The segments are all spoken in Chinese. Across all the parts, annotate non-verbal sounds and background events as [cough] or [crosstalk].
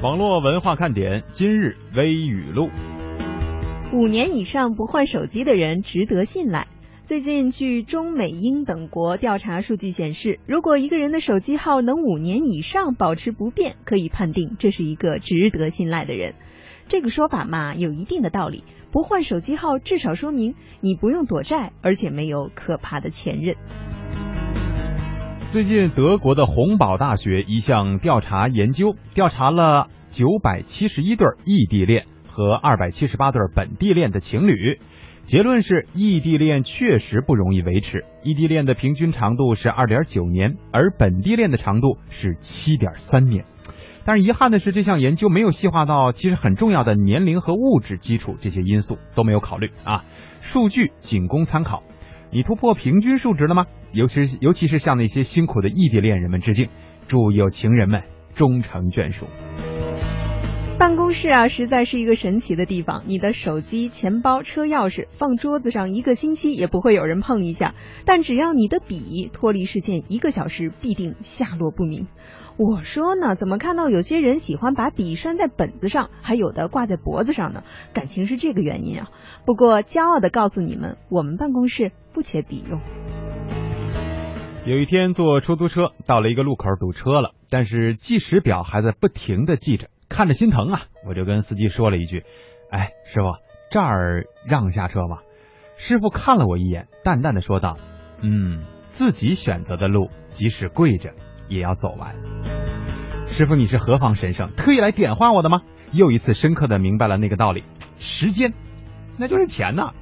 网络文化看点今日微语录：五年以上不换手机的人值得信赖。最近，据中美英等国调查数据显示，如果一个人的手机号能五年以上保持不变，可以判定这是一个值得信赖的人。这个说法嘛，有一定的道理。不换手机号，至少说明你不用躲债，而且没有可怕的前任。最近，德国的洪堡大学一项调查研究，调查了九百七十一对异地恋和二百七十八对本地恋的情侣，结论是异地恋确实不容易维持。异地恋的平均长度是二点九年，而本地恋的长度是七点三年。但是遗憾的是，这项研究没有细化到其实很重要的年龄和物质基础这些因素都没有考虑啊，数据仅供参考。你突破平均数值了吗？尤其尤其是向那些辛苦的异地恋人们致敬，祝有情人们终成眷属。办公室啊，实在是一个神奇的地方。你的手机、钱包、车钥匙放桌子上一个星期也不会有人碰一下，但只要你的笔脱离视线一个小时，必定下落不明。我说呢，怎么看到有些人喜欢把笔拴在本子上，还有的挂在脖子上呢？感情是这个原因啊。不过骄傲的告诉你们，我们办公室不缺笔用。有一天坐出租车到了一个路口堵车了，但是计时表还在不停的记着，看着心疼啊，我就跟司机说了一句：“哎，师傅，这儿让下车吧。”师傅看了我一眼，淡淡的说道：“嗯，自己选择的路，即使跪着。”也要走完，师傅，你是何方神圣，特意来点化我的吗？又一次深刻的明白了那个道理，时间，那就是钱呐。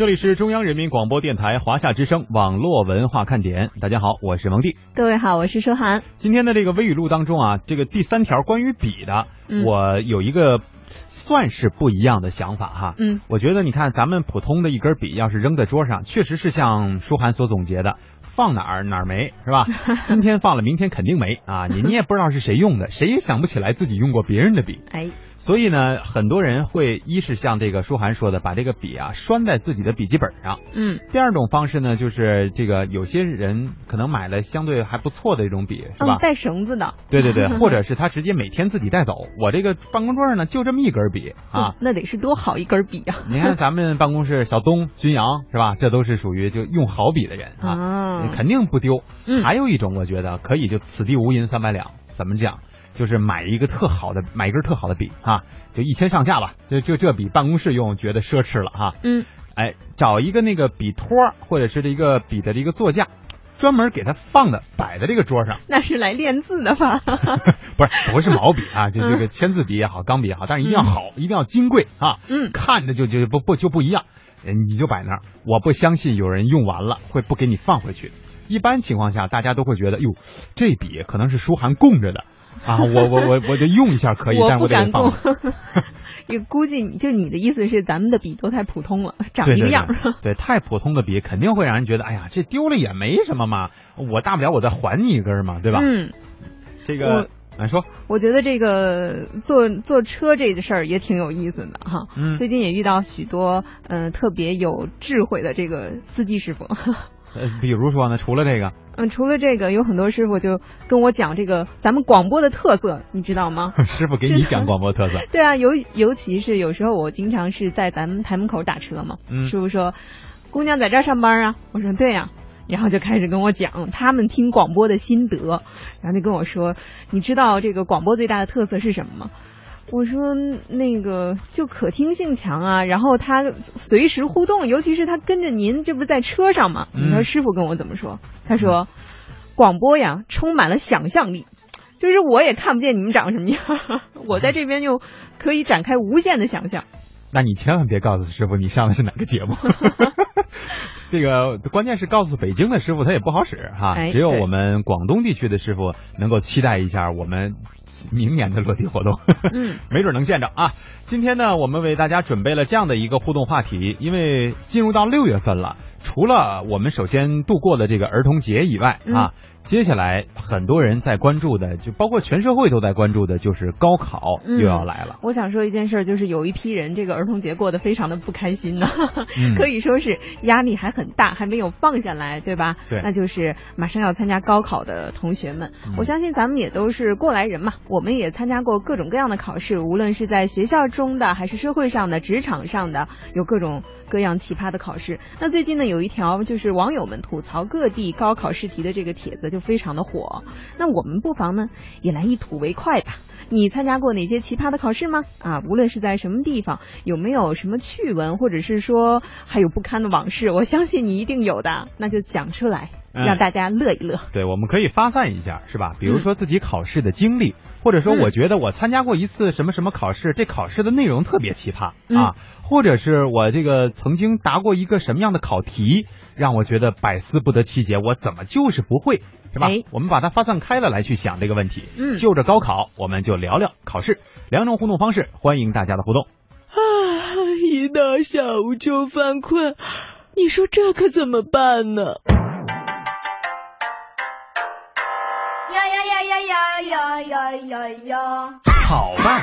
这里是中央人民广播电台华夏之声网络文化看点，大家好，我是蒙蒂。各位好，我是舒涵。今天的这个微语录当中啊，这个第三条关于笔的，我有一个算是不一样的想法哈。嗯，我觉得你看咱们普通的一根笔，要是扔在桌上，确实是像舒涵所总结的，放哪儿哪儿没是吧？[laughs] 今天放了，明天肯定没啊！你你也不知道是谁用的，谁也想不起来自己用过别人的笔。哎。所以呢，很多人会一是像这个舒涵说的，把这个笔啊拴在自己的笔记本上。嗯。第二种方式呢，就是这个有些人可能买了相对还不错的一种笔，是吧？带绳子的。对对对，[laughs] 或者是他直接每天自己带走。我这个办公桌上呢，就这么一根笔啊。那得是多好一根笔啊！[laughs] 你看咱们办公室小东、军阳是吧？这都是属于就用好笔的人啊，肯定不丢。嗯。还有一种，我觉得可以就此地无银三百两，怎么讲？就是买一个特好的，买一根特好的笔啊，就一千上下吧，就就这笔办公室用，觉得奢侈了哈。嗯，哎，找一个那个笔托或者是这个笔的这个座架，专门给它放的摆在这个桌上。[laughs] 那是来练字的吧？[laughs] 不是，不是毛笔啊，就这个签字笔也好，钢笔也好，但是一定要好，一定要金贵啊。嗯，看着就就不不就不一样，你就摆那儿。我不相信有人用完了会不给你放回去。一般情况下，大家都会觉得，哟，这笔可能是书涵供着的。[laughs] 啊，我我我我就用一下可以，但我不敢放。你估计就你的意思是，咱们的笔都太普通了，长一个样。对，太普通的笔肯定会让人觉得，哎呀，这丢了也没什么嘛，我大不了我再还你一根嘛，对吧？嗯。这个，来说。我觉得这个坐坐车这个事儿也挺有意思的哈。嗯。最近也遇到许多嗯特别有智慧的这个司机师傅。呃，比如说呢，除了这个，嗯，除了这个，有很多师傅就跟我讲这个咱们广播的特色，你知道吗？[laughs] 师傅给你讲广播特色。对啊，尤尤其是有时候我经常是在咱们台门口打车嘛，嗯师傅说，姑娘在这儿上班啊，我说对呀，然后就开始跟我讲他们听广播的心得，然后就跟我说，你知道这个广播最大的特色是什么吗？我说那个就可听性强啊，然后他随时互动，尤其是他跟着您，这不是在车上吗？你说师傅跟我怎么说？他说广播呀充满了想象力，就是我也看不见你们长什么样，[laughs] 我在这边就可以展开无限的想象。那你千万别告诉师傅你上的是哪个节目，[laughs] 这个关键是告诉北京的师傅他也不好使哈，只有我们广东地区的师傅能够期待一下我们。[laughs] 明年的落地活动，嗯，[laughs] 没准能见着啊。今天呢，我们为大家准备了这样的一个互动话题，因为进入到六月份了，除了我们首先度过了这个儿童节以外啊。接下来很多人在关注的，就包括全社会都在关注的，就是高考又要来了。我想说一件事，就是有一批人这个儿童节过得非常的不开心呢，[laughs] 可以说是压力还很大，还没有放下来，对吧？对，那就是马上要参加高考的同学们。我相信咱们也都是过来人嘛，我们也参加过各种各样的考试，无论是在学校中的，还是社会上的、职场上的，有各种各样奇葩的考试。那最近呢，有一条就是网友们吐槽各地高考试题的这个帖子。就非常的火，那我们不妨呢也来一吐为快吧。你参加过哪些奇葩的考试吗？啊，无论是在什么地方，有没有什么趣闻，或者是说还有不堪的往事，我相信你一定有的，那就讲出来，让大家乐一乐。对，我们可以发散一下，是吧？比如说自己考试的经历，或者说我觉得我参加过一次什么什么考试，这考试的内容特别奇葩啊，或者是我这个曾经答过一个什么样的考题。让我觉得百思不得其解，我怎么就是不会，是吧？我们把它发散开了来去想这个问题。嗯，就着高考，我们就聊聊考试，两种互动方式，欢迎大家的互动。啊，一到下午就犯困，你说这可怎么办呢？呀呀呀呀呀呀呀呀呀！好吧，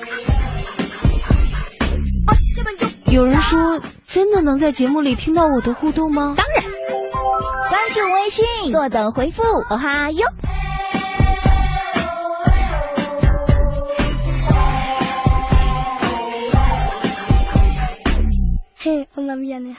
有人说，真的能在节目里听到我的互动吗？当然，关注微信，坐等回复。哦哈哟！嘿，我那边呢？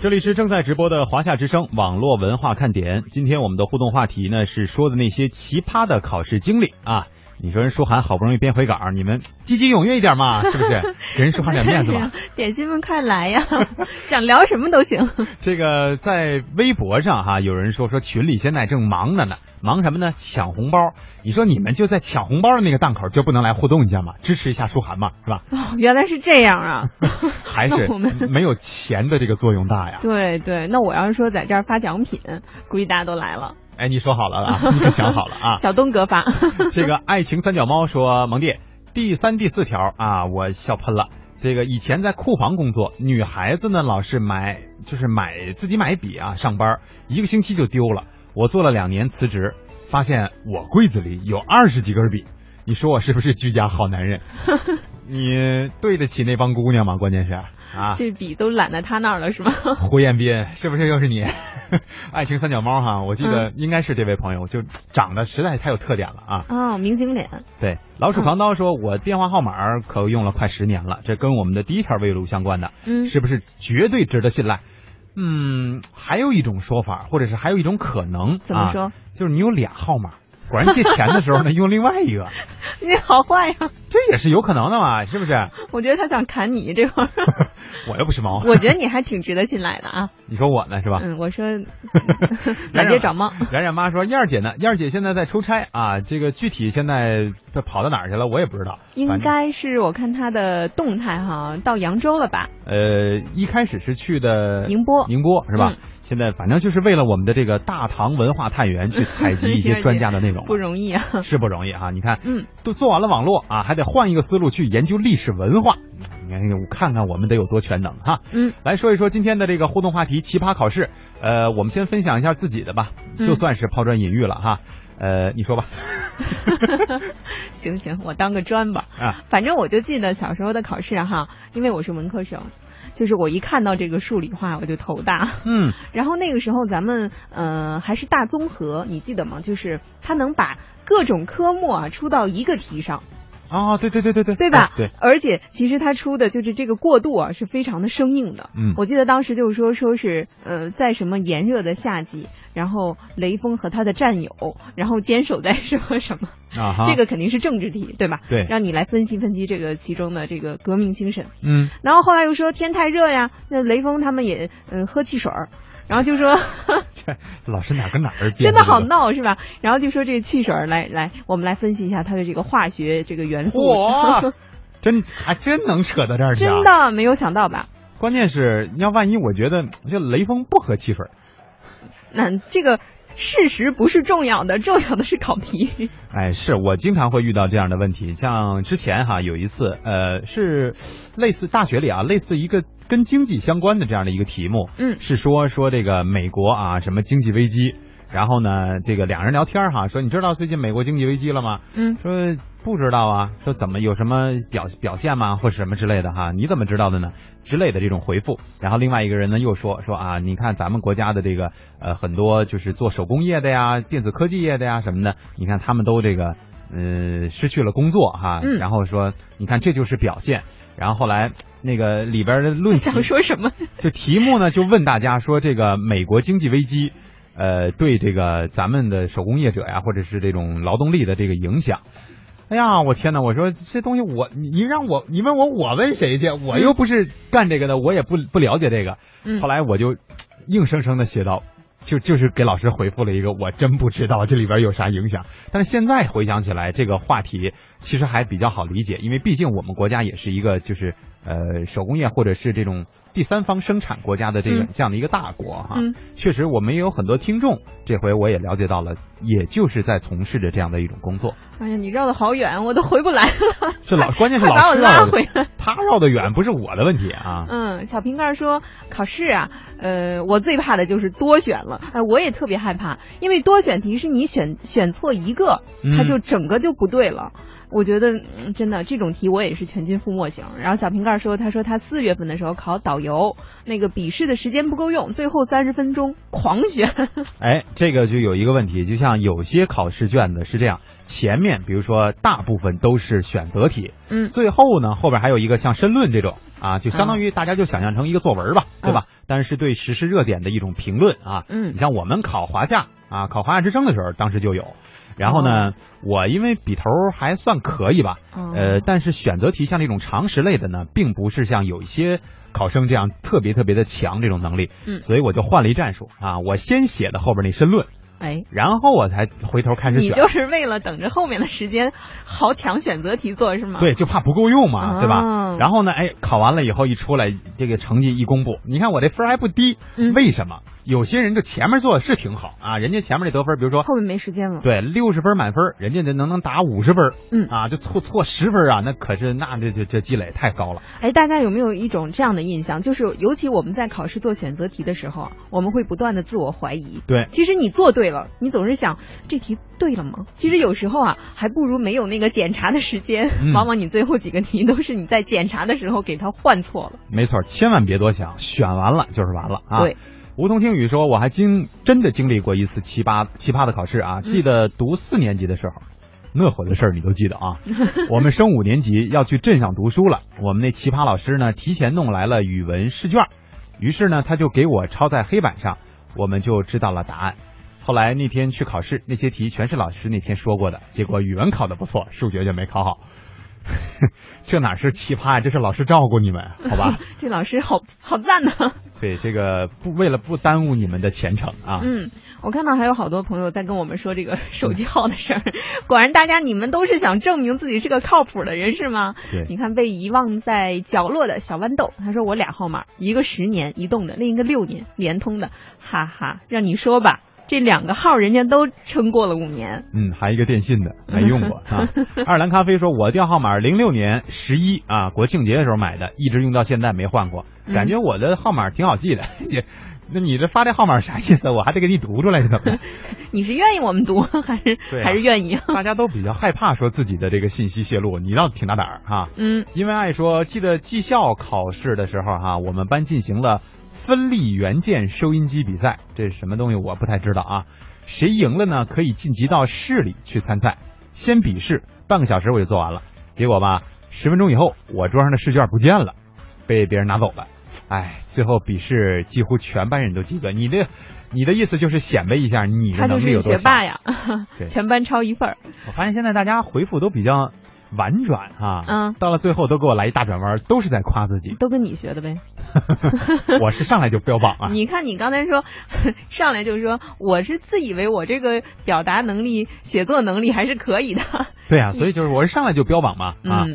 这里是正在直播的华夏之声网络文化看点。今天我们的互动话题呢，是说的那些奇葩的考试经历啊。你说人舒涵好不容易编回稿，你们积极踊跃一点嘛，是不是？[laughs] 给人舒涵点面子嘛。点心们快来呀，[laughs] 想聊什么都行。[laughs] 这个在微博上哈，有人说说群里现在正忙着呢，忙什么呢？抢红包。你说你们就在抢红包的那个档口，就不能来互动一下吗？支持一下舒涵嘛，是吧？哦，原来是这样啊。还是没有钱的这个作用大呀？对对，那我要是说在这儿发奖品，估计大家都来了。哎，你说好了啊，你可想好了啊？[laughs] 小东哥发这个爱情三脚猫说，蒙弟第三、第四条啊，我笑喷了。这个以前在库房工作，女孩子呢老是买，就是买自己买笔啊，上班一个星期就丢了。我做了两年辞职，发现我柜子里有二十几根笔。你说我是不是居家好男人？[laughs] 你对得起那帮姑娘吗？关键是。啊，这笔都揽在他那儿了是吗？[laughs] 胡彦斌，是不是又是你？[laughs] 爱情三脚猫哈，我记得应该是这位朋友，就长得实在太有特点了啊。哦，明星脸。对，老鼠扛刀说，我电话号码可用了快十年了，这跟我们的第一条微录相关的，嗯，是不是绝对值得信赖？嗯，还有一种说法，或者是还有一种可能，怎么说？就是你有俩号码。果然借钱的时候呢，用另外一个，[laughs] 你好坏呀！这也是有可能的嘛，是不是？我觉得他想砍你这块儿，[laughs] 我又不是猫。[laughs] 我觉得你还挺值得信赖的啊。你说我呢是吧？嗯，我说满街找猫。冉冉妈说燕儿姐呢？燕儿姐现在在出差啊，这个具体现在她跑到哪儿去了，我也不知道。应该是我看她的动态哈，到扬州了吧？呃，一开始是去的宁波，宁波是吧？现在反正就是为了我们的这个大唐文化探源去采集一些 [laughs] 专家的内容，不容易啊，[laughs] 是不容易哈。你看，嗯，都做完了网络啊，还得换一个思路去研究历史文化。你看，我看看我们得有多全能哈。嗯，来说一说今天的这个互动话题——奇葩考试。呃，我们先分享一下自己的吧，就算是抛砖引玉了哈。呃，你说吧。[laughs] 行行，我当个砖吧。啊，反正我就记得小时候的考试哈，因为我是文科生。就是我一看到这个数理化我就头大，嗯，[laughs] 然后那个时候咱们呃还是大综合，你记得吗？就是他能把各种科目啊出到一个题上，啊，对对对对对，对吧？对，而且其实他出的就是这个过渡啊，是非常的生硬的。嗯，我记得当时就是说，说是呃，在什么炎热的夏季，然后雷锋和他的战友，然后坚守在什么什么啊，这个肯定是政治题，对吧？对，让你来分析分析这个其中的这个革命精神。嗯，然后后来又说天太热呀，那雷锋他们也嗯喝汽水儿。然后就说，[laughs] 这老师哪跟哪儿真的好闹是吧？然后就说这个汽水来来，我们来分析一下它的这个化学这个元素。哇，[laughs] 真还真能扯到这儿去，真的没有想到吧？关键是要万一我觉得这雷锋不喝汽水，那这个。事实不是重要的，重要的是考题。[laughs] 哎，是我经常会遇到这样的问题，像之前哈有一次，呃，是类似大学里啊，类似一个跟经济相关的这样的一个题目，嗯，是说说这个美国啊什么经济危机，然后呢这个两人聊天哈，说你知道最近美国经济危机了吗？嗯，说不知道啊，说怎么有什么表表现吗，或什么之类的哈？你怎么知道的呢？之类的这种回复，然后另外一个人呢又说说啊，你看咱们国家的这个呃很多就是做手工业的呀、电子科技业的呀什么的，你看他们都这个嗯失去了工作哈，然后说你看这就是表现，然后后来那个里边的论想说什么？[laughs] 就题目呢就问大家说这个美国经济危机呃对这个咱们的手工业者呀或者是这种劳动力的这个影响。哎呀，我天哪！我说这东西，我你让我你问我，我问谁去？我又不是干这个的，我也不不了解这个。后来我就硬生生的写到，就就是给老师回复了一个，我真不知道这里边有啥影响。但是现在回想起来，这个话题其实还比较好理解，因为毕竟我们国家也是一个就是呃手工业或者是这种。第三方生产国家的这个这样的一个大国哈，确实我们也有很多听众，这回我也了解到了，也就是在从事着这样的一种工作。哎呀，你绕的好远，我都回不来了。是老，[laughs] 关键是老师拉回来，他绕的远不是我的问题啊。嗯，小瓶盖说考试啊，呃，我最怕的就是多选了，哎，我也特别害怕，因为多选题是你选选错一个，它就整个就不对了。我觉得真的这种题我也是全军覆没型。然后小瓶盖说，他说他四月份的时候考导游，那个笔试的时间不够用，最后三十分钟狂选。[laughs] 哎，这个就有一个问题，就像有些考试卷子是这样，前面比如说大部分都是选择题，嗯，最后呢后边还有一个像申论这种啊，就相当于大家就想象成一个作文吧，对吧？但是对时事热点的一种评论啊，嗯，你像我们考华夏啊，考华夏之声的时候，当时就有。然后呢，我因为笔头还算可以吧，呃，但是选择题像这种常识类的呢，并不是像有一些考生这样特别特别的强这种能力，嗯，所以我就换了一战术啊，我先写的后边那申论，哎，然后我才回头开始选。你就是为了等着后面的时间好抢选择题做是吗？对，就怕不够用嘛，对吧？然后呢，哎，考完了以后一出来，这个成绩一公布，你看我这分还不低，为什么？有些人就前面做的是挺好啊，人家前面那得分，比如说后面没时间了，对，六十分满分，人家就能能打五十分，嗯啊，就错错十分啊，那可是那这这这积累太高了。哎，大家有没有一种这样的印象，就是尤其我们在考试做选择题的时候，我们会不断的自我怀疑。对，其实你做对了，你总是想这题对了吗？其实有时候啊，还不如没有那个检查的时间，往往你最后几个题都是你在检查的时候给它换错了。没错，千万别多想，选完了就是完了啊。对。梧桐听雨说，我还经真的经历过一次奇葩奇葩的考试啊！记得读四年级的时候，那会儿的事儿你都记得啊。[laughs] 我们升五年级要去镇上读书了，我们那奇葩老师呢，提前弄来了语文试卷，于是呢，他就给我抄在黑板上，我们就知道了答案。后来那天去考试，那些题全是老师那天说过的，结果语文考的不错，数学就没考好。[laughs] 这哪是奇葩呀？这是老师照顾你们，好吧？[laughs] 这老师好好赞呢！对，这个不为了不耽误你们的前程啊。嗯，我看到还有好多朋友在跟我们说这个手机号的事儿。果然，大家你们都是想证明自己是个靠谱的人是吗？对。你看被遗忘在角落的小豌豆，他说我俩号码，一个十年移动的，另一个六年联通的，哈哈，让你说吧。这两个号人家都撑过了五年，嗯，还一个电信的 [laughs] 没用过啊。爱尔 [laughs] 兰咖啡说，我调号码零六年十一啊，国庆节的时候买的，一直用到现在没换过，感觉我的号码挺好记的。[laughs] 也，那你这发这号码啥意思？我还得给你读出来，怎么？你是愿意我们读还是还是愿意？大家都比较害怕说自己的这个信息泄露，你倒挺大胆儿哈。嗯，因为爱说，记得技校考试的时候哈，我们班进行了。分立元件收音机比赛，这是什么东西？我不太知道啊。谁赢了呢？可以晋级到市里去参赛。先笔试，半个小时我就做完了。结果吧，十分钟以后，我桌上的试卷不见了，被别人拿走了。哎，最后笔试几乎全班人都及格。你这，你的意思就是显摆一下你的能力有多强？学霸呀，[laughs] 全班超一份儿。我发现现在大家回复都比较。婉转啊，嗯，到了最后都给我来一大转弯，都是在夸自己，都跟你学的呗。[laughs] 我是上来就标榜啊。[laughs] 你看你刚才说 [laughs] 上来就说我是自以为我这个表达能力、写作能力还是可以的。对啊，所以就是我是上来就标榜嘛啊。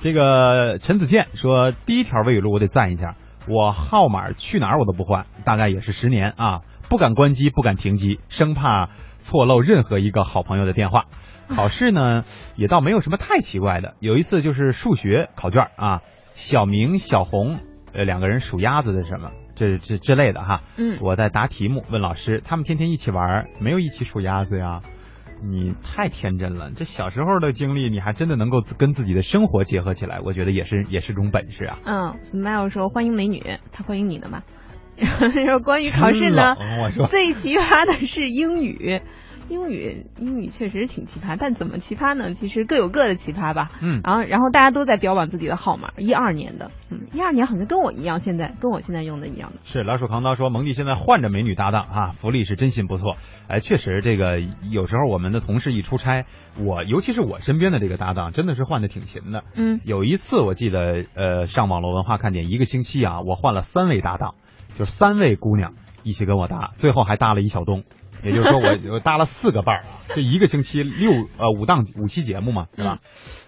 这个陈子健说第一条微语录我得赞一下，我号码去哪儿我都不换，大概也是十年啊，不敢关机，不敢停机，生怕错漏任何一个好朋友的电话。[laughs] 考试呢，也倒没有什么太奇怪的。有一次就是数学考卷啊，小明、小红呃两个人数鸭子的什么，这这之类的哈。嗯。我在答题目，问老师，他们天天一起玩，没有一起数鸭子呀？你太天真了，这小时候的经历，你还真的能够跟自己的生活结合起来，我觉得也是也是种本事啊。嗯，smile 说欢迎美女，他欢迎你的嘛。[laughs] 说关于考试呢，最奇葩的是英语。英语英语确实挺奇葩，但怎么奇葩呢？其实各有各的奇葩吧。嗯，然后然后大家都在标榜自己的号码，一二年的，嗯，一二年好像跟我一样，现在跟我现在用的一样的。是老鼠扛刀说，蒙蒂现在换着美女搭档啊，福利是真心不错。哎，确实这个有时候我们的同事一出差，我尤其是我身边的这个搭档，真的是换的挺勤的。嗯，有一次我记得呃上网络文化看点一个星期啊，我换了三位搭档，就是三位姑娘一起跟我搭，最后还搭了一小东。也就是说，我我搭了四个伴儿，这一个星期六呃五档五期节目嘛，是吧？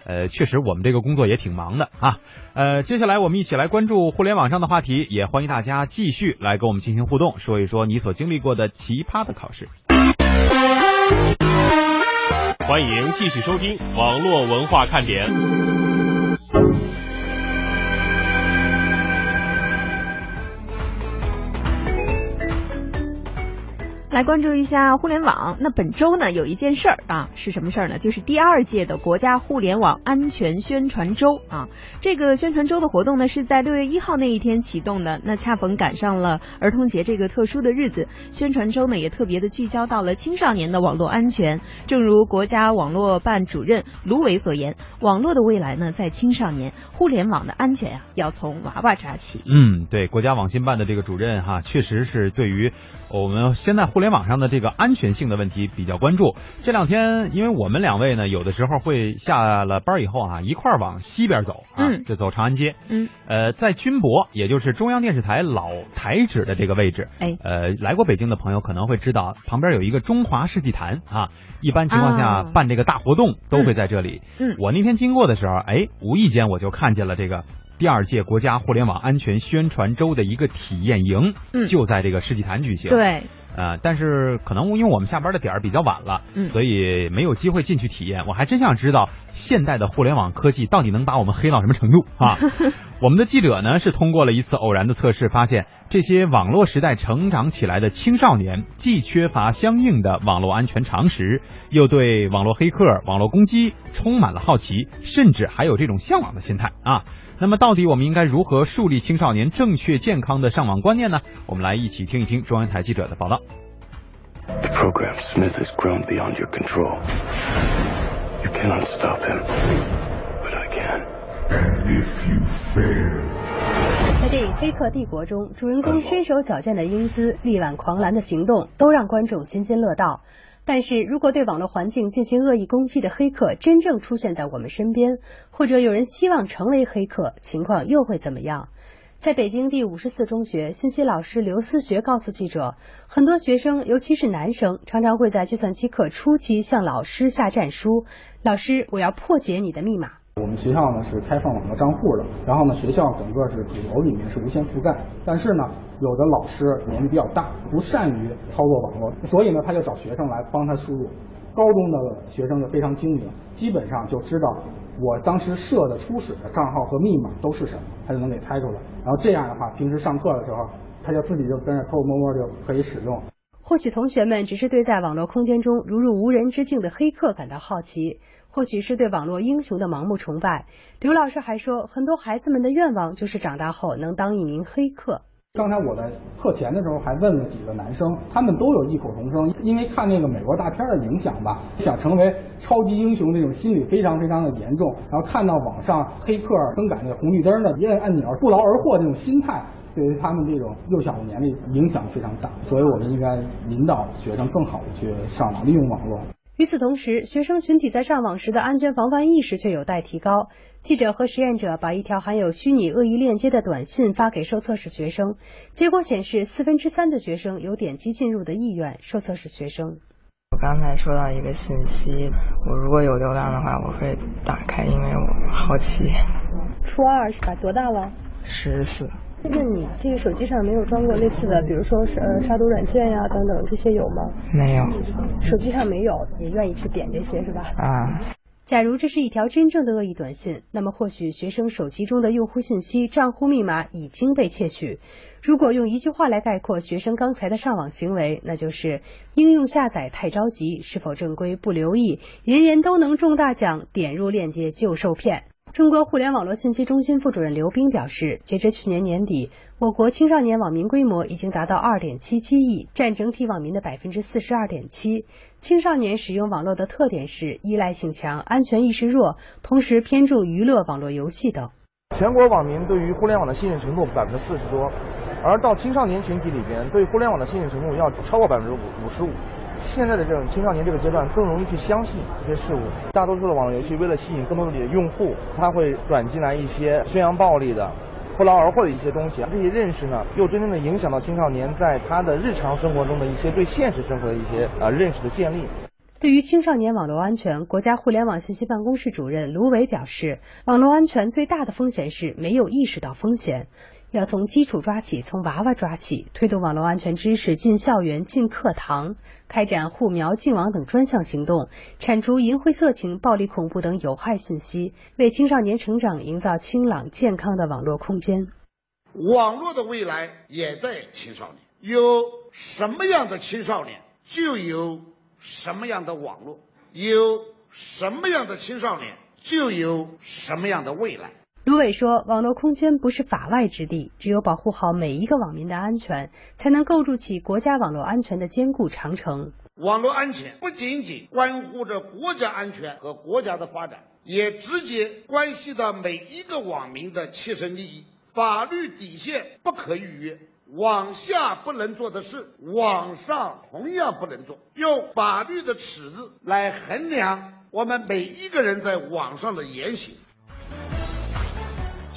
呃，确实我们这个工作也挺忙的啊。呃，接下来我们一起来关注互联网上的话题，也欢迎大家继续来跟我们进行互动，说一说你所经历过的奇葩的考试。欢迎继续收听网络文化看点。来关注一下互联网。那本周呢，有一件事儿啊，是什么事儿呢？就是第二届的国家互联网安全宣传周啊。这个宣传周的活动呢，是在六月一号那一天启动的。那恰逢赶上了儿童节这个特殊的日子，宣传周呢也特别的聚焦到了青少年的网络安全。正如国家网络办主任卢伟所言，网络的未来呢在青少年，互联网的安全啊要从娃娃抓起。嗯，对，国家网信办的这个主任哈，确实是对于我们现在互联联网上的这个安全性的问题比较关注。这两天，因为我们两位呢，有的时候会下了班以后啊，一块儿往西边走啊，就走长安街。嗯，呃，在军博，也就是中央电视台老台址的这个位置。哎，呃，来过北京的朋友可能会知道，旁边有一个中华世纪坛啊。一般情况下办这个大活动都会在这里。嗯，我那天经过的时候，哎，无意间我就看见了这个。第二届国家互联网安全宣传周的一个体验营，就在这个世纪坛举行。对，呃，但是可能因为我们下班的点儿比较晚了，所以没有机会进去体验。我还真想知道现代的互联网科技到底能把我们黑到什么程度啊！[laughs] 我们的记者呢是通过了一次偶然的测试，发现这些网络时代成长起来的青少年，既缺乏相应的网络安全常识，又对网络黑客、网络攻击充满了好奇，甚至还有这种向往的心态啊！那么，到底我们应该如何树立青少年正确健康的上网观念呢？我们来一起听一听中央台记者的报道。在电影《黑客帝国》中，主人公身手矫健的英姿、力挽狂澜的行动，都让观众津津乐道。但是如果对网络环境进行恶意攻击的黑客真正出现在我们身边，或者有人希望成为黑客，情况又会怎么样？在北京第五十四中学，信息老师刘思学告诉记者，很多学生，尤其是男生，常常会在计算机课初期向老师下战书：“老师，我要破解你的密码。”我们学校呢是开放网络账户的，然后呢学校整个是主楼里面是无线覆盖，但是呢有的老师年纪比较大，不善于操作网络，所以呢他就找学生来帮他输入。高中的学生就非常精明，基本上就知道我当时设的初始的账号和密码都是什么，他就能给猜出来。然后这样的话，平时上课的时候，他就自己就跟着偷偷摸摸就可以使用。或许同学们只是对在网络空间中如入无人之境的黑客感到好奇。或许是对网络英雄的盲目崇拜。刘老师还说，很多孩子们的愿望就是长大后能当一名黑客。刚才我在课前的时候还问了几个男生，他们都有异口同声，因为看那个美国大片的影响吧，想成为超级英雄那种心理非常非常的严重，然后看到网上黑客更改那个红绿灯的一摁按钮不劳而获这种心态，对于他们这种幼小的年龄影响非常大，所以我们应该引导学生更好的去上网利用网络。与此同时，学生群体在上网时的安全防范意识却有待提高。记者和实验者把一条含有虚拟恶意链接的短信发给受测试学生，结果显示四分之三的学生有点击进入的意愿。受测试学生，我刚才收到一个信息，我如果有流量的话，我会打开，因为我好奇。初二是吧？多大了？十四。那你这个手机上没有装过类似的，比如说是呃杀毒软件呀等等这些有吗？没有，手机上没有，也愿意去点这些是吧？啊。假如这是一条真正的恶意短信，那么或许学生手机中的用户信息、账户密码已经被窃取。如果用一句话来概括学生刚才的上网行为，那就是应用下载太着急，是否正规不留意，人人都能中大奖，点入链接就受骗。中国互联网络信息中心副主任刘冰表示，截至去年年底，我国青少年网民规模已经达到二点七七亿，占整体网民的百分之四十二点七。青少年使用网络的特点是依赖性强、安全意识弱，同时偏重娱乐、网络游戏等。全国网民对于互联网的信任程度百分之四十多，而到青少年群体里边，对互联网的信任程度要超过百分之五五十五。现在的这种青少年这个阶段更容易去相信一些事物，大多数的网络游戏为了吸引更多的用户，他会转进来一些宣扬暴力的、不劳而获的一些东西。这些认识呢，又真正的影响到青少年在他的日常生活中的一些对现实生活的一些呃认识的建立。对于青少年网络安全，国家互联网信息办公室主任卢伟表示，网络安全最大的风险是没有意识到风险。要从基础抓起，从娃娃抓起，推动网络安全知识进校园、进课堂，开展护苗、净网等专项行动，铲除淫秽、色情、暴力、恐怖等有害信息，为青少年成长营造清朗、健康的网络空间。网络的未来也在青少年，有什么样的青少年，就有什么样的网络；有什么样的青少年，就有什么样的未来。卢伟说：“网络空间不是法外之地，只有保护好每一个网民的安全，才能构筑起国家网络安全的坚固长城。网络安全不仅仅关乎着国家安全和国家的发展，也直接关系到每一个网民的切身利益。法律底线不可逾越，网下不能做的事，网上同样不能做。用法律的尺子来衡量我们每一个人在网上的言行。”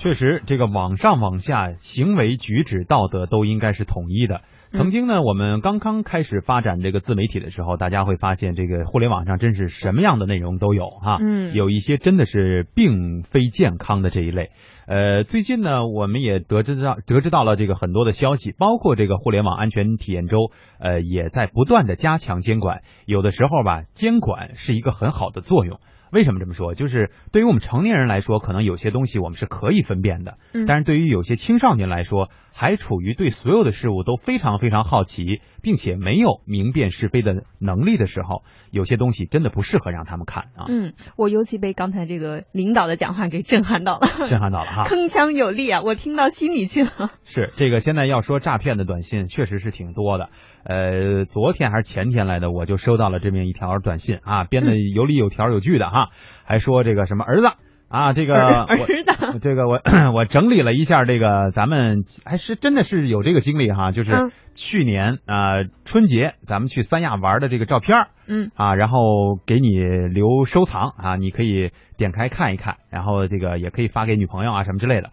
确实，这个网上网下行为举止道德都应该是统一的。曾经呢，我们刚刚开始发展这个自媒体的时候，大家会发现这个互联网上真是什么样的内容都有哈。嗯，有一些真的是并非健康的这一类。呃，最近呢，我们也得知到得知到了这个很多的消息，包括这个互联网安全体验周，呃，也在不断的加强监管。有的时候吧，监管是一个很好的作用。为什么这么说？就是对于我们成年人来说，可能有些东西我们是可以分辨的，但是对于有些青少年来说，还处于对所有的事物都非常非常好奇，并且没有明辨是非的能力的时候，有些东西真的不适合让他们看啊。嗯，我尤其被刚才这个领导的讲话给震撼到了，[laughs] 震撼到了哈，铿锵有力啊，我听到心里去了。[laughs] 是这个，现在要说诈骗的短信，确实是挺多的。呃，昨天还是前天来的，我就收到了这么一条短信啊，编的有理有条有据的哈，还说这个什么儿子啊，这个儿子，这个我 [clears throat] 我整理了一下，这个咱们还是真的是有这个经历哈，就是去年啊春节咱们去三亚玩的这个照片，嗯啊，然后给你留收藏啊，你可以点开看一看，然后这个也可以发给女朋友啊什么之类的。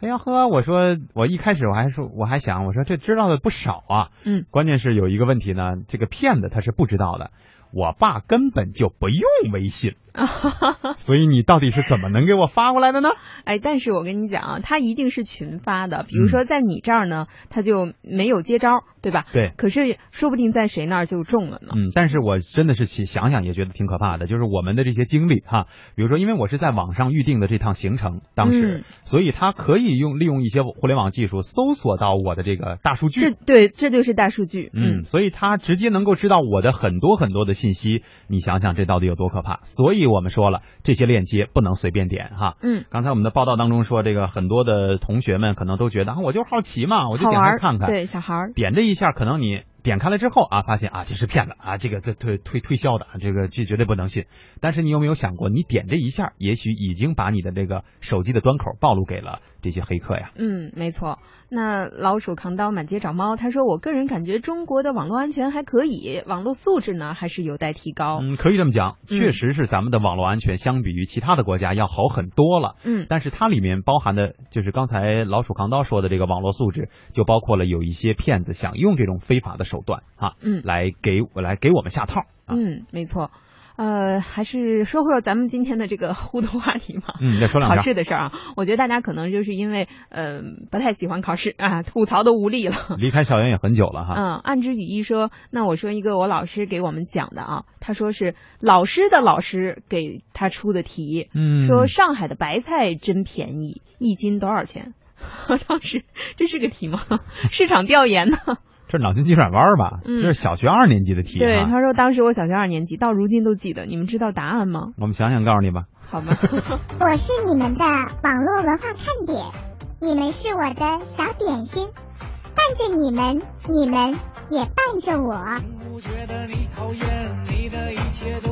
哎呀呵，我说我一开始我还说我还想我说这知道的不少啊，嗯，关键是有一个问题呢，这个骗子他是不知道的。我爸根本就不用微信，[laughs] 所以你到底是怎么能给我发过来的呢？哎，但是我跟你讲啊，他一定是群发的。比如说在你这儿呢，他就没有接招，对吧？对。可是说不定在谁那儿就中了呢。嗯，但是我真的是想想也觉得挺可怕的，就是我们的这些经历哈，比如说因为我是在网上预定的这趟行程，当时，所以他可以用利用一些互联网技术搜索到我的这个大数据。这对，这就是大数据。嗯，所以他直接能够知道我的很多很多的。信息，你想想这到底有多可怕？所以以我们说了，这些链接不能随便点哈。嗯，刚才我们的报道当中说，这个很多的同学们可能都觉得啊，我就好奇嘛，我就点开看看。对，小孩儿点这一下，可能你。点开了之后啊，发现啊这是骗子啊，这个这推推推销的，这个这绝对不能信。但是你有没有想过，你点这一下，也许已经把你的这个手机的端口暴露给了这些黑客呀？嗯，没错。那老鼠扛刀满街找猫，他说我个人感觉中国的网络安全还可以，网络素质呢还是有待提高。嗯，可以这么讲，确实是咱们的网络安全相比于其他的国家要好很多了。嗯，但是它里面包含的就是刚才老鼠扛刀说的这个网络素质，就包括了有一些骗子想用这种非法的手段啊。嗯，来给我来给我们下套。嗯，没错。呃，还是说说咱们今天的这个互动话题嘛。嗯，再说两考试的事儿啊。我觉得大家可能就是因为呃不太喜欢考试啊，吐槽都无力了。离开校园也很久了哈。嗯，暗之羽翼说，那我说一个我老师给我们讲的啊，他说是老师的老师给他出的题，嗯，说上海的白菜真便宜，一斤多少钱？[laughs] 当时这是个题吗？市场调研呢？这脑筋急转弯吧？嗯，这是小学二年级的题。对，他说当时我小学二年级，到如今都记得。你们知道答案吗？我们想想，告诉你吧。[laughs] 好吧。[laughs] 我是你们的网络文化看点，你们是我的小点心，伴着你们，你们也伴着我。我觉得你讨厌，你的一切都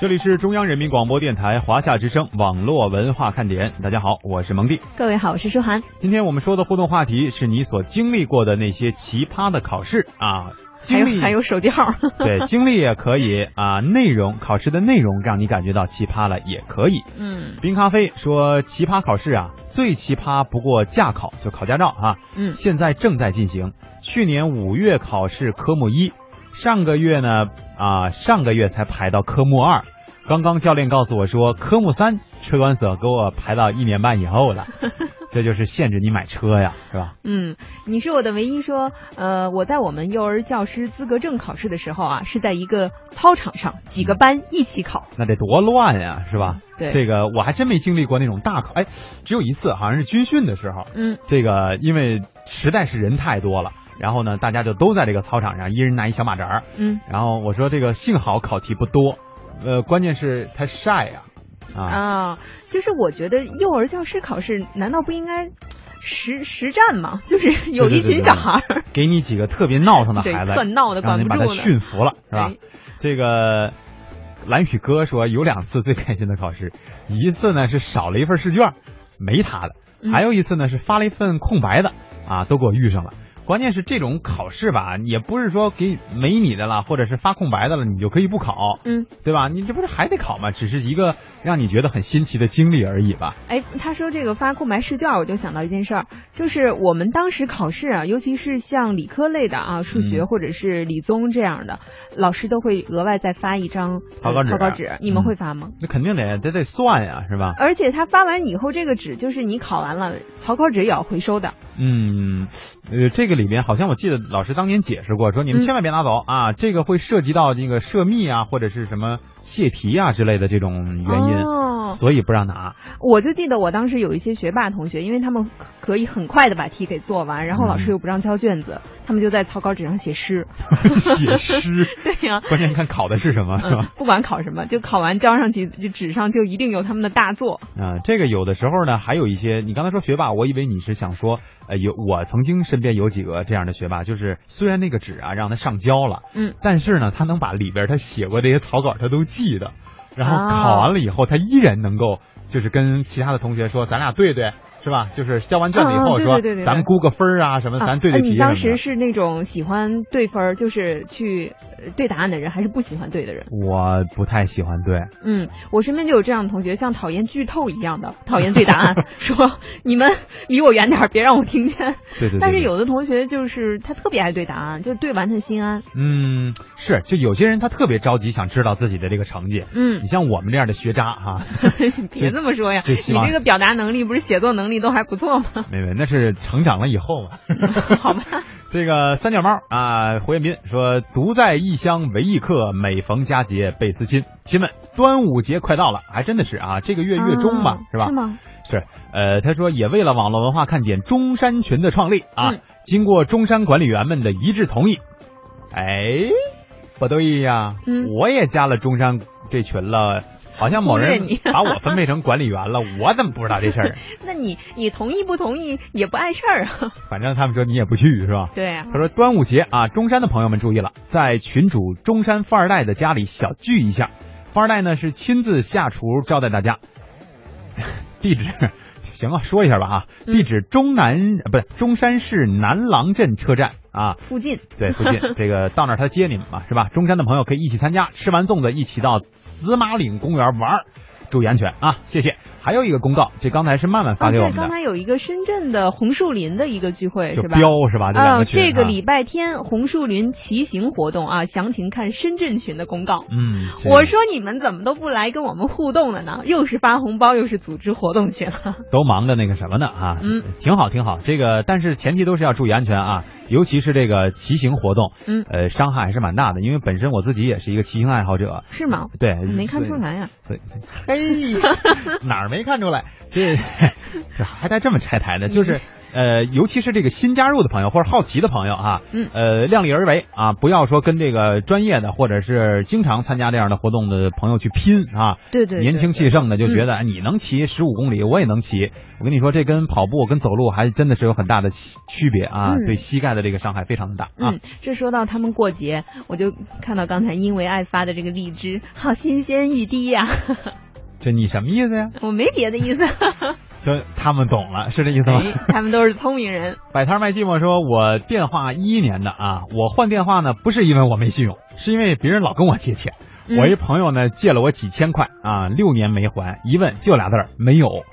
这里是中央人民广播电台华夏之声网络文化看点，大家好，我是蒙蒂。各位好，我是舒涵。今天我们说的互动话题是你所经历过的那些奇葩的考试啊，还有还有手机号。[laughs] 对，经历也可以啊，内容考试的内容让你感觉到奇葩了也可以。嗯，冰咖啡说奇葩考试啊，最奇葩不过驾考，就考驾照啊。嗯，现在正在进行，去年五月考试科目一。上个月呢，啊，上个月才排到科目二，刚刚教练告诉我说，科目三车管所给我排到一年半以后了，[laughs] 这就是限制你买车呀，是吧？嗯，你是我的唯一说，呃，我在我们幼儿教师资格证考试的时候啊，是在一个操场上，几个班一起考，那得多乱呀，是吧？对，这个我还真没经历过那种大考，哎，只有一次，好像是军训的时候，嗯，这个因为实在是人太多了。然后呢，大家就都在这个操场上，一人拿一小马扎儿。嗯。然后我说这个幸好考题不多，呃，关键是它晒呀。啊。啊，就是我觉得幼儿教师考试难道不应该实实战吗？[laughs] 就是有一群小孩儿，给你几个特别闹腾的孩子，特闹的，让你把他驯服了，是吧？这个蓝宇哥说有两次最开心的考试，一次呢是少了一份试卷，没他的；还有一次呢是发了一份空白的，啊，都给我遇上了。关键是这种考试吧，也不是说给没你的了，或者是发空白的了，你就可以不考，嗯，对吧？你这不是还得考吗？只是一个让你觉得很新奇的经历而已吧。哎，他说这个发空白试卷，我就想到一件事儿，就是我们当时考试啊，尤其是像理科类的啊，数学或者是理综这样的，嗯、老师都会额外再发一张草稿纸。草稿纸，你们会发吗？那肯定得，得得算呀，是吧？而且他发完以后，这个纸就是你考完了，草稿纸也要回收的。嗯，呃，这个里面好像我记得老师当年解释过，说你们千万别拿走、嗯、啊，这个会涉及到那个涉密啊，或者是什么泄题啊之类的这种原因，哦、所以不让拿。我就记得我当时有一些学霸同学，因为他们可以很快的把题给做完，然后老师又不让交卷子，嗯、他们就在草稿纸上写诗。[laughs] 写诗？对呀、啊。关键看考的是什么，是吧、嗯？不管考什么，就考完交上去，就纸上就一定有他们的大作。啊、呃，这个有的时候呢，还有一些，你刚才说学霸，我以为你是想说。呃，有我曾经身边有几个这样的学霸，就是虽然那个纸啊让他上交了，嗯，但是呢，他能把里边他写过这些草稿他都记记得，然后考完了以后，他依然能够就是跟其他的同学说，咱俩对对。是吧？就是交完卷子以后对对对对咱们估个分啊什么，咱对对题、啊。你当时是那种喜欢对分，就是去对答案的人，还是不喜欢对的人？我不太喜欢对。嗯，我身边就有这样的同学，像讨厌剧透一样的，[laughs] 讨厌对答案，[laughs] 说你们离我远点，别让我听见。对对。但是有的同学就是他特别爱对答案，就是对完他心安。嗯，是，就有些人他特别着急，想知道自己的这个成绩。嗯，你像我们这样的学渣哈，[laughs] 别这么说呀，你这个表达能力不是写作能力都还不错吗？[laughs] 没没，那是成长了以后嘛。[laughs] 好吧。[laughs] 这个三脚猫啊，胡彦斌说：“独在异乡为异客，每逢佳节倍思亲。”亲们，端午节快到了，还真的是啊，这个月月中吧，是吧？是吗？是。呃，他说也为了网络文化看点中山群的创立啊，经过中山管理员们的一致同意，哎，不对呀，我也加了中山这群了。好像某人 [laughs] 把我分配成管理员了，[laughs] 我怎么不知道这事儿？[laughs] 那你你同意不同意也不碍事儿啊。反正他们说你也不去是吧？对啊。他说端午节啊，中山的朋友们注意了，在群主中山富二代的家里小聚一下。富二代呢是亲自下厨招待大家。地址行啊，说一下吧啊，地址中南不是中山市南廊镇车站啊附近。对，附近这个到那儿他接你们嘛是吧？中山的朋友可以一起参加，吃完粽子一起到。紫马岭公园玩，注意安全啊！谢谢。还有一个公告，这刚才是曼曼发给我们的。刚才有一个深圳的红树林的一个聚会，是吧？标是吧？啊，这个礼拜天红树林骑行活动啊，详情看深圳群的公告。嗯，我说你们怎么都不来跟我们互动了呢？又是发红包，又是组织活动去了，都忙着那个什么呢啊？嗯，挺好，挺好。这个但是前提都是要注意安全啊。尤其是这个骑行活动，嗯，呃，伤害还是蛮大的，因为本身我自己也是一个骑行爱好者。是吗？对，没看出来呀。对，哎，[laughs] 哪儿没看出来？这这 [laughs] 还带这么拆台的，就是。呃，尤其是这个新加入的朋友或者好奇的朋友哈，嗯，呃，量力而为啊，不要说跟这个专业的或者是经常参加这样的活动的朋友去拼啊，对对，年轻气盛的就觉得你能骑十五公里，我也能骑。我跟你说，这跟跑步跟走路还真的是有很大的区别啊，对膝盖的这个伤害非常的大啊。嗯，这说到他们过节，我就看到刚才因为爱发的这个荔枝，好新鲜欲滴呀。这你什么意思呀？我没别的意思。[laughs] 就他们懂了，是这意思吗？他们都是聪明人。[laughs] 摆摊卖寂寞说：“我电话一一年的啊，我换电话呢，不是因为我没信用，是因为别人老跟我借钱。我一朋友呢借了我几千块啊，六年没还，一问就俩字儿没有。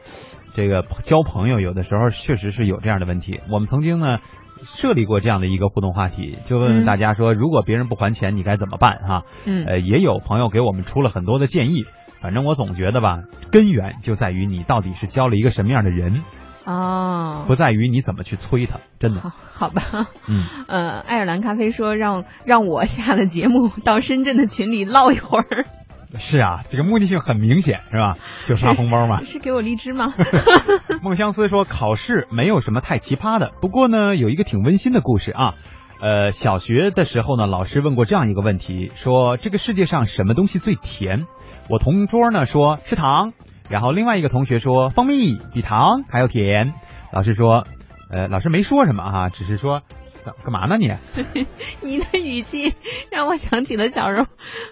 这个交朋友有的时候确实是有这样的问题。我们曾经呢设立过这样的一个互动话题，就问问大家说，如果别人不还钱，你该怎么办？哈，嗯，呃，也有朋友给我们出了很多的建议。”反正我总觉得吧，根源就在于你到底是交了一个什么样的人哦，不在于你怎么去催他，真的。好吧，嗯，呃，爱尔兰咖啡说让让我下了节目到深圳的群里唠一会儿。是啊，这个目的性很明显，是吧？就发红包嘛。是给我荔枝吗？[laughs] 孟相思说考试没有什么太奇葩的，不过呢，有一个挺温馨的故事啊。呃，小学的时候呢，老师问过这样一个问题，说这个世界上什么东西最甜？我同桌呢说吃糖，然后另外一个同学说蜂蜜比糖还要甜。老师说，呃，老师没说什么哈，只是说干干嘛呢你？[laughs] 你的语气让我想起了小时候，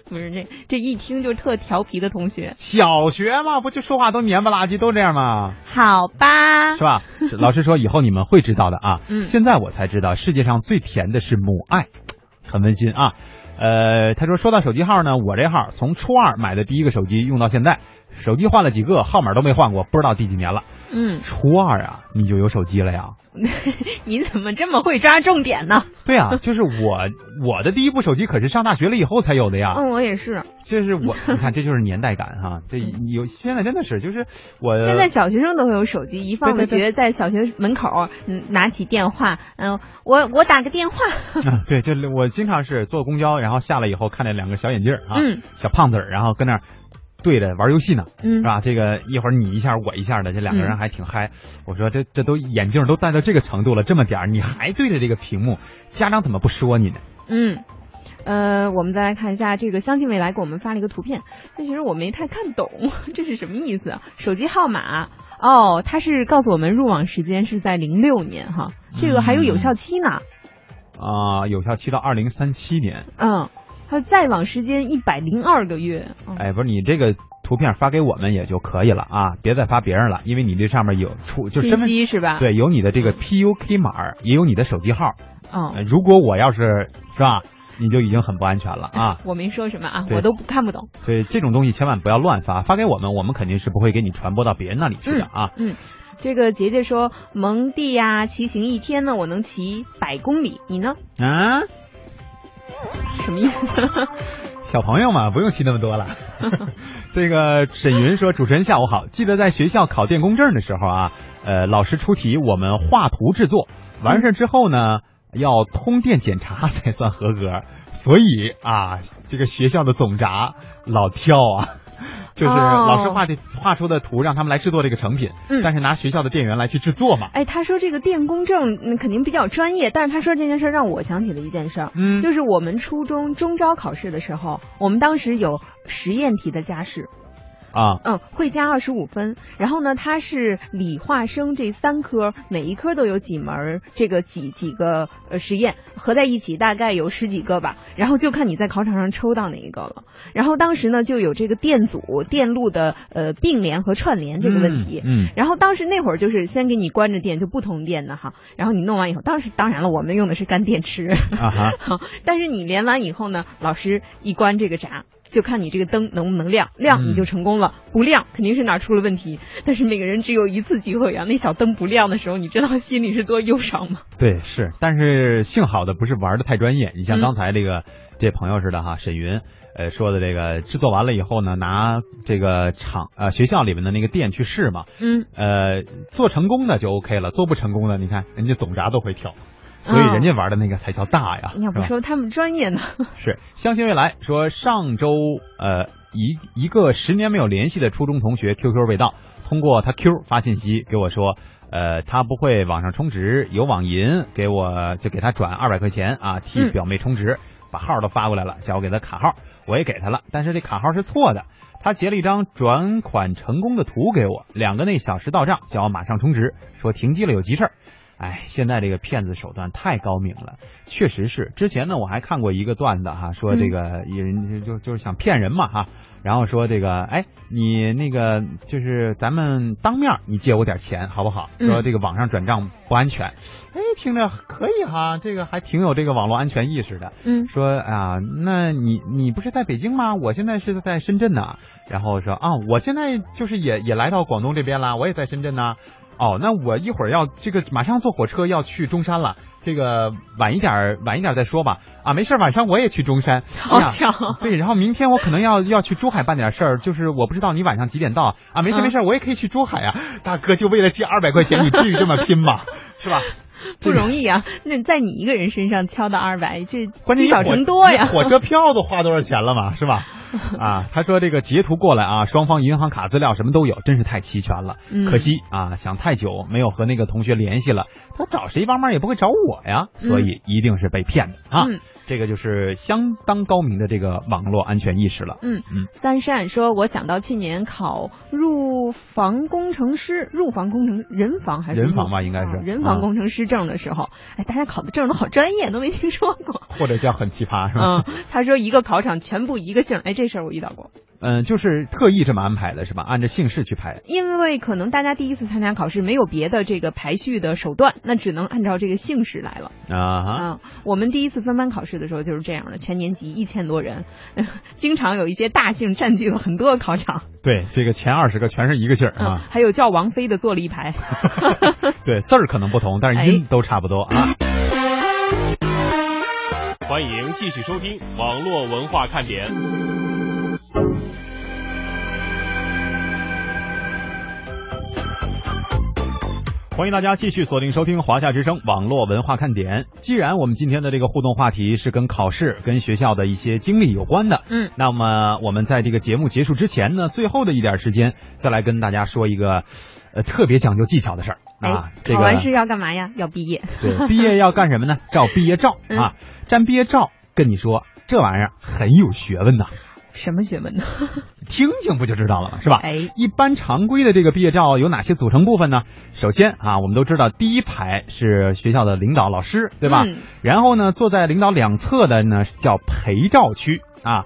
不是这这一听就特调皮的同学。小学嘛，不就说话都黏不拉几，都这样吗？好吧，是吧？老师说以后你们会知道的啊。嗯。现在我才知道世界上最甜的是母爱，很温馨啊。呃，他说说到手机号呢，我这号从初二买的第一个手机用到现在，手机换了几个，号码都没换过，不知道第几年了。嗯，初二啊，你就有手机了呀？[laughs] 你怎么这么会抓重点呢？对啊，[laughs] 就是我我的第一部手机可是上大学了以后才有的呀。嗯，我也是。这是我，[laughs] 你看，这就是年代感哈。这有现在真的是，就是我现在小学生都会有手机，一放了学，在小学门口嗯拿起电话，嗯，我我打个电话。啊，对，就我经常是坐公交，然后下来以后看见两个小眼镜啊，嗯，小胖子，然后跟那对着玩游戏呢，嗯，是吧？这个一会儿你一下我一下的，这两个人还挺嗨。我说这这都眼镜都戴到这个程度了，这么点儿你还对着这个屏幕，家长怎么不说你呢？嗯。呃，我们再来看一下这个相信未来给我们发了一个图片，但其实我没太看懂这是什么意思。手机号码哦，他是告诉我们入网时间是在零六年哈，这个还有有效期呢。啊，有效期到二零三七年。嗯，还有在网时间一百零二个月。哎，不是你这个图片发给我们也就可以了啊，别再发别人了，因为你这上面有出就身份是吧？对，有你的这个 PUK 码，也有你的手机号。嗯，如果我要是是吧？你就已经很不安全了啊！我没说什么啊，我都不看不懂。所以这种东西千万不要乱发，发给我们，我们肯定是不会给你传播到别人那里去的啊。嗯，这个杰杰说蒙地呀，骑行一天呢，我能骑百公里，你呢？啊，什么意思？[laughs] 小朋友嘛，不用记那么多了。[laughs] 这个沈云说：“主持人下午好，记得在学校考电工证的时候啊，呃，老师出题，我们画图制作，完事之后呢，要通电检查才算合格。所以啊，这个学校的总闸老跳啊，就是哦老师画的画出的图，让他们来制作这个成品，嗯但是拿学校的电源来去制作嘛。哎，他说这个电工证嗯肯定比较专业，但是他说这件事让我想起了一件事儿，嗯就是我们初中中招考试的时候，我们当时有实验题的加试。啊，嗯，会加二十五分。然后呢，它是理化生这三科，每一科都有几门儿，这个几几个呃实验合在一起，大概有十几个吧。然后就看你在考场上抽到哪一个了。然后当时呢，就有这个电阻、电路的呃并联和串联这个问题。嗯嗯然后当时那会儿就是先给你关着电，就不通电的哈。然后你弄完以后，当时当然了，我们用的是干电池。啊哈，[laughs] 好，但是你连完以后呢，老师一关这个闸，就看你这个灯能不能亮，亮嗯你就成功了，不亮肯定是哪儿出了问题。但是每个人只有一次机会啊，那小灯不亮的时候，你知道心里是多忧伤吗？对，是，但是幸好的不是玩的太专业。你像嗯刚才这个、这朋友似的哈，沈云呃说的这个制作完了以后呢，拿这个厂呃学校里面的那个电去试嘛，嗯，呃做成功的就 OK 了，做不成功的你看人家总闸都会跳，所以人家玩的那个才叫大呀，要不说他们专业呢？[laughs] 是相信未来说上周呃一一个十年没有联系的初中同学 QQ 被盗，通过他 Q 发信息给我说，呃他不会网上充值，有网银，给我就给他转二百块钱啊，替嗯表妹充值，把号都发过来了，叫我给他卡号，我也给他了，但是这卡号是错的。他截了一张转款成功的图给我，两个内小时到账，叫我马上充值，说停机了有急事儿。哎，现在这个骗子手段太高明了，确实是。之前呢，我还看过一个段子哈，说这个有人就就是想骗人嘛哈，然后说这个，哎，你那个就是咱们当面你借我点钱好不好？嗯说这个网上转账不安全。哎，听着可以哈，这个还挺有这个网络安全意识的。嗯，说啊，那你你不是在北京吗？我现在是在深圳呢。然后说啊，我现在就是也也来到广东这边啦，我也在深圳呢。哦，那我一会儿要这个马上坐火车要去中山了，这个晚一点晚一点再说吧。啊，没事，晚上我也去中山。好巧 [laughs] 对，然后明天我可能要要去珠海办点事儿，就是我不知道你晚上几点到啊？没事嗯没事，我也可以去珠海啊。大哥，就为了借二百块钱，你至于这么拼吗？[laughs] 是吧？[laughs] 不容易啊！那在你一个人身上敲到二百，这关键积少成多呀。火车票都花多少钱了嘛，是吧？[laughs] 啊，他说这个截图过来啊，双方银行卡资料什么都有，真是太齐全了。嗯可惜啊，想太久没有和那个同学联系了，他找谁帮忙也不会找我呀，所以一定是被骗的啊。嗯这个就是相当高明的这个网络安全意识了。嗯嗯，三善说，我想到去年考入房工程师，入房工程人房还是人入房吧应该是啊人房啊工程师证的时候，哎，大家考的证都好专业，都没听说过。或者叫很奇葩是吧？嗯，他说一个考场全部一个姓，哎，这事儿我遇到过。嗯，就是特意这么安排的是吧？按照姓氏去排。因为可能大家第一次参加考试，没有别的这个排序的手段，那只能按照这个姓氏来了。啊哈，啊，我们第一次分班考试的时候就是这样的，全年级一千多人，[laughs] 经常有一些大姓占据了很多考场。对，这个前二十个全是一个姓儿嗯啊，，还有叫王菲的坐了一排。对，字儿可能不同，但是音都差不多啊。欢迎继续收听网络文化看点。欢迎大家继续锁定收听华夏之声网络文化看点。既然我们今天的这个互动话题是跟考试、跟学校的一些经历有关的，嗯，那么我们在这个节目结束之前呢，最后的一点时间，再来跟大家说一个呃特别讲究技巧的事儿啊。哎，这个考完试要干嘛呀？要毕业。[laughs] 对，毕业要干什么呢？照毕业照嗯啊，粘毕业照。跟你说，这玩意儿很有学问呐。什么学问呢？[laughs] 听听不就知道了吗？是吧？哎，一般常规的这个毕业照有哪些组成部分呢？首先啊，我们都知道第一排是学校的领导老师，对吧？嗯然后呢，坐在领导两侧的呢叫陪照区啊。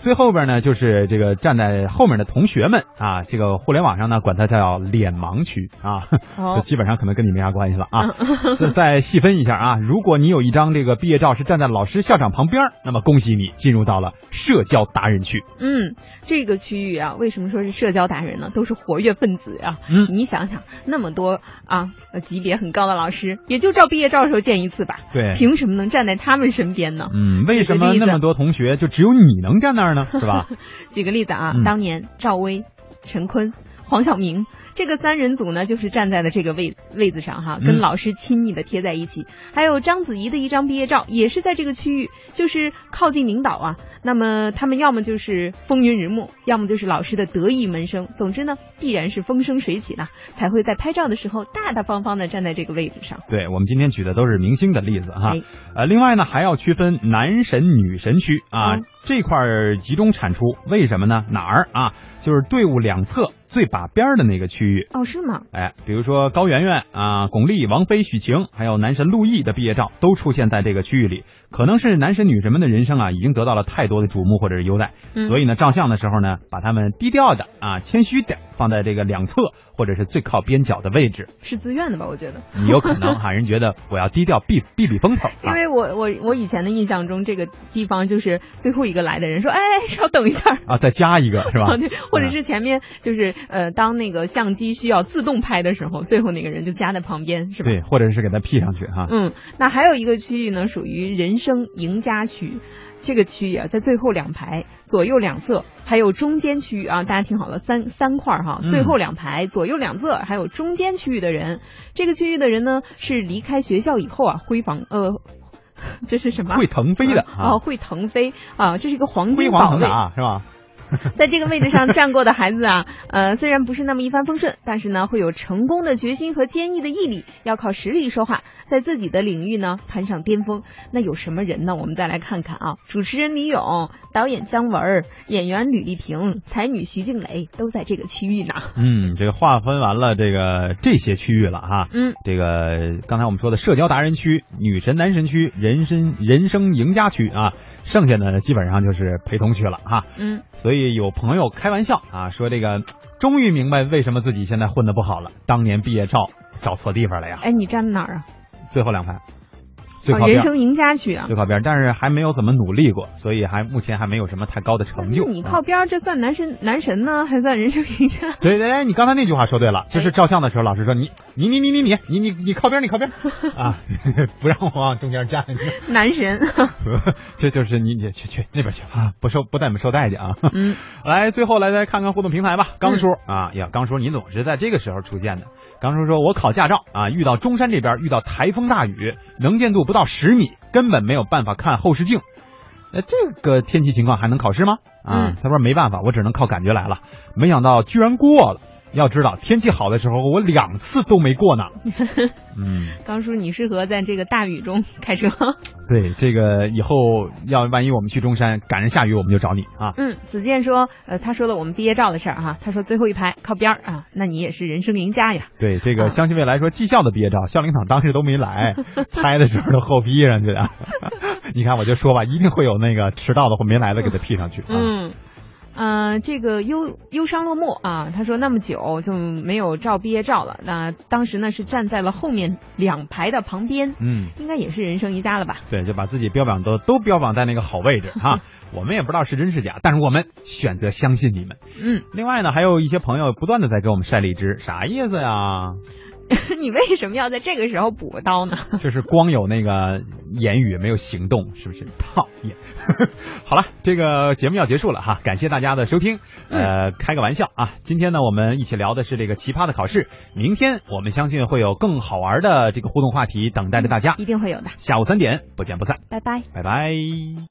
最后边呢，就是这个站在后面的同学们啊，这个互联网上呢管它叫脸盲区啊，[laughs] 这基本上可能跟你没啥关系了啊。[laughs] 再细分一下啊，如果你有一张这个毕业照是站在老师校长旁边，那么恭喜你进入到了社交达人区。嗯，这个区域啊，为什么说是社交达人呢？都是活跃分子呀。嗯，你想想，那么多啊级别很高的老师，也就照毕业照的时候见一次吧。对，凭什么能站在他们身边呢？嗯，为什么那么多同学就只有你能站那儿？呢，是吧？[laughs] 举个例子啊，当年赵薇、陈坤、黄晓明这个三人组呢，就是站在了这个位位子上哈，跟老师亲密的贴在一起。还有章子怡的一张毕业照，也是在这个区域，就是靠近领导啊。那么他们要么就是风云人物，要么就是老师的得意门生。总之呢，必然是风生水起了，才会在拍照的时候大大方方的站在这个位置上。对我们今天举的都是明星的例子哈。呃，另外呢，还要区分男神女神区啊，这块集中产出，为什么呢？哪儿啊？就是队伍两侧最把边的那个区域。哦，是吗？哎，比如说高圆圆啊、巩俐、王菲、许晴，还有男神陆毅的毕业照，都出现在这个区域里。可能是男神女神们的人生啊，已经得到了太多的瞩目或者是优待，所以呢，照相的时候呢，把他们低调的啊、谦虚的放在这个两侧或者是最靠边角的位置。是自愿的吧？我觉得。你有可能哈，[laughs] 人觉得我要低调避避避风头。因为我我我以前的印象中，这个地方就是最后一个来的人说，哎，稍等一下啊，再加一个 [laughs] 是吧？对，或者是前面就是呃，当那个相机需要自动拍的时候，最后那个人就加在旁边是吧？对，或者是给他 P 上去哈。嗯，那还有一个区域呢，属于人生赢家区，这个区域啊，在最后两排、左右两侧，还有中间区域啊，大家听好了，三三块哈，最后两排、左右两侧，还有中间区域的人，这个区域的人呢，是离开学校以后啊，辉煌呃，[laughs] 这是什么？会腾飞的啊，会腾飞啊，这是一个黄金辉煌腾达是吧？[laughs] 在这个位置上站过的孩子啊，[laughs] 呃，虽然不是那么一帆风顺，但是呢，会有成功的决心和坚毅的毅力，要靠实力说话，在自己的领域呢攀上巅峰。那有什么人呢？我们再来看看啊，主持人李咏、导演姜文、演员吕丽萍、才女徐静蕾都在这个区域呢。嗯，这个划分完了这个这些区域了哈。嗯，这个刚才我们说的社交达人区、女神男神区、人生人生赢家区啊。剩下的基本上就是陪同去了哈，嗯，所以有朋友开玩笑啊，说这个终于明白为什么自己现在混的不好了，当年毕业照找错地方了呀。哎，你站哪儿啊？最后两排。哦，人生赢家区啊，最靠边，但是还没有怎么努力过，所以还目前还没有什么太高的成就。你靠边，这算男神男神呢，[laughs] 还算人生赢家？对对对，你刚才那句话说对了，就是照相的时候，老师说你你你你你你你你你靠边，你靠边 [laughs] 啊，[laughs] 不让我往中间站。男神，这就是你你去去那边去啊，不受不带你们受待见啊。嗯，来，最后来再看看互动平台吧。刚叔啊呀，刚叔，你总是在这个时候出现的。刚叔说，我考驾照啊，遇到中山这边遇到台风大雨，能见度不到十米，根本没有办法看后视镜。呃，这个天气情况还能考试吗？啊，他说没办法，我只能靠感觉来了。没想到居然过了。要知道天气好的时候，我两次都没过呢。[laughs] 嗯，刚叔，你适合在这个大雨中开车。对，这个以后要万一我们去中山赶上下雨，我们就找你啊。嗯，子健说，呃，他说了我们毕业照的事儿哈，他说最后一排靠边儿啊，那你也是人生赢家呀。对，这个相信未来说技校的毕业照，校领导当时都没来，[laughs] 拍的时候都后 P 上去的。[laughs] 你看，我就说吧，一定会有那个迟到的或没来的给他 P 上去。嗯。嗯，这个忧忧伤落幕啊，他说那么久就没有照毕业照了。那当时呢是站在了后面两排的旁边，嗯，应该也是人生赢家了吧？对，就把自己标榜都都标榜在那个好位置哈。[laughs] 我们也不知道是真是假，但是我们选择相信你们。嗯，另外呢，还有一些朋友不断的在给我们晒荔枝，啥意思呀？[laughs] 你为什么要在这个时候补刀呢？[laughs] 就是光有那个言语没有行动，是不是讨厌？[laughs] 好了，这个节目要结束了哈，感谢大家的收听。呃，开个玩笑啊，今天呢我们一起聊的是这个奇葩的考试，明天我们相信会有更好玩的这个互动话题等待着大家，一定会有的。下午三点不见不散，拜拜，拜拜。